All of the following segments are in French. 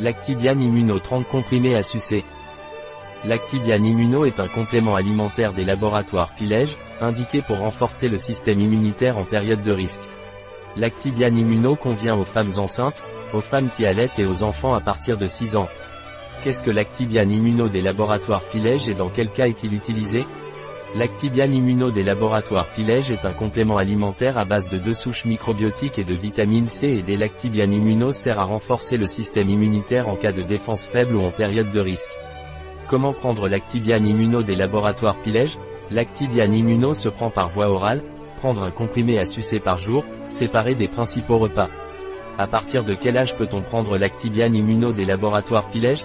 Lactibiane Immuno 30 comprimés à sucer. Lactibiane Immuno est un complément alimentaire des laboratoires Pilège, indiqué pour renforcer le système immunitaire en période de risque. Lactibiane Immuno convient aux femmes enceintes, aux femmes qui allaitent et aux enfants à partir de 6 ans. Qu'est-ce que Lactibiane Immuno des laboratoires Pilège et dans quel cas est-il utilisé? Lactibiane Immuno des laboratoires Pilège est un complément alimentaire à base de deux souches microbiotiques et de vitamine C et des Lactibiane Immuno sert à renforcer le système immunitaire en cas de défense faible ou en période de risque. Comment prendre Lactibiane Immuno des laboratoires Pilège? Lactibiane Immuno se prend par voie orale, prendre un comprimé à sucer par jour, séparé des principaux repas. À partir de quel âge peut-on prendre Lactibiane Immuno des laboratoires Pilège?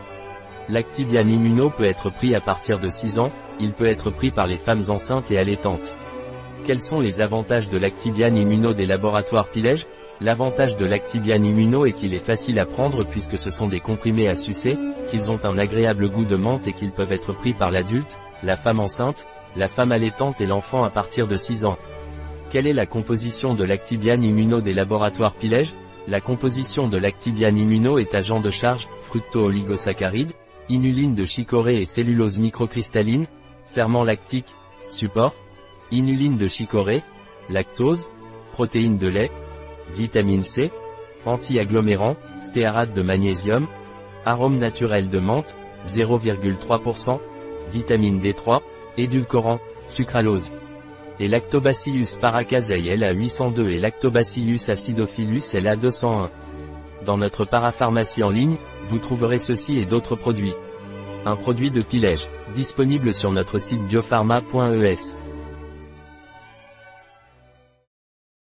Lactibiane Immuno peut être pris à partir de 6 ans, il peut être pris par les femmes enceintes et allaitantes. Quels sont les avantages de l'Actibiane Immuno des laboratoires Pilège? L'avantage de l'Actibiane Immuno est qu'il est facile à prendre puisque ce sont des comprimés à sucer, qu'ils ont un agréable goût de menthe et qu'ils peuvent être pris par l'adulte, la femme enceinte, la femme allaitante et l'enfant à partir de 6 ans. Quelle est la composition de l'Actibiane Immuno des laboratoires Pilège? La composition de l'Actibiane Immuno est agent de charge, fructo-oligosaccharides, inuline de chicorée et cellulose microcristalline, ferment lactique, support, inuline de chicorée, lactose, protéines de lait, vitamine C, anti-agglomérant, stéarate de magnésium, arôme naturel de menthe, 0,3%, vitamine D3, édulcorant, sucralose. Et Lactobacillus paracasei LA802 et Lactobacillus acidophilus LA201. Dans notre parapharmacie en ligne, vous trouverez ceci et d'autres produits. Un produit de Pilège, disponible sur notre site biopharma.es.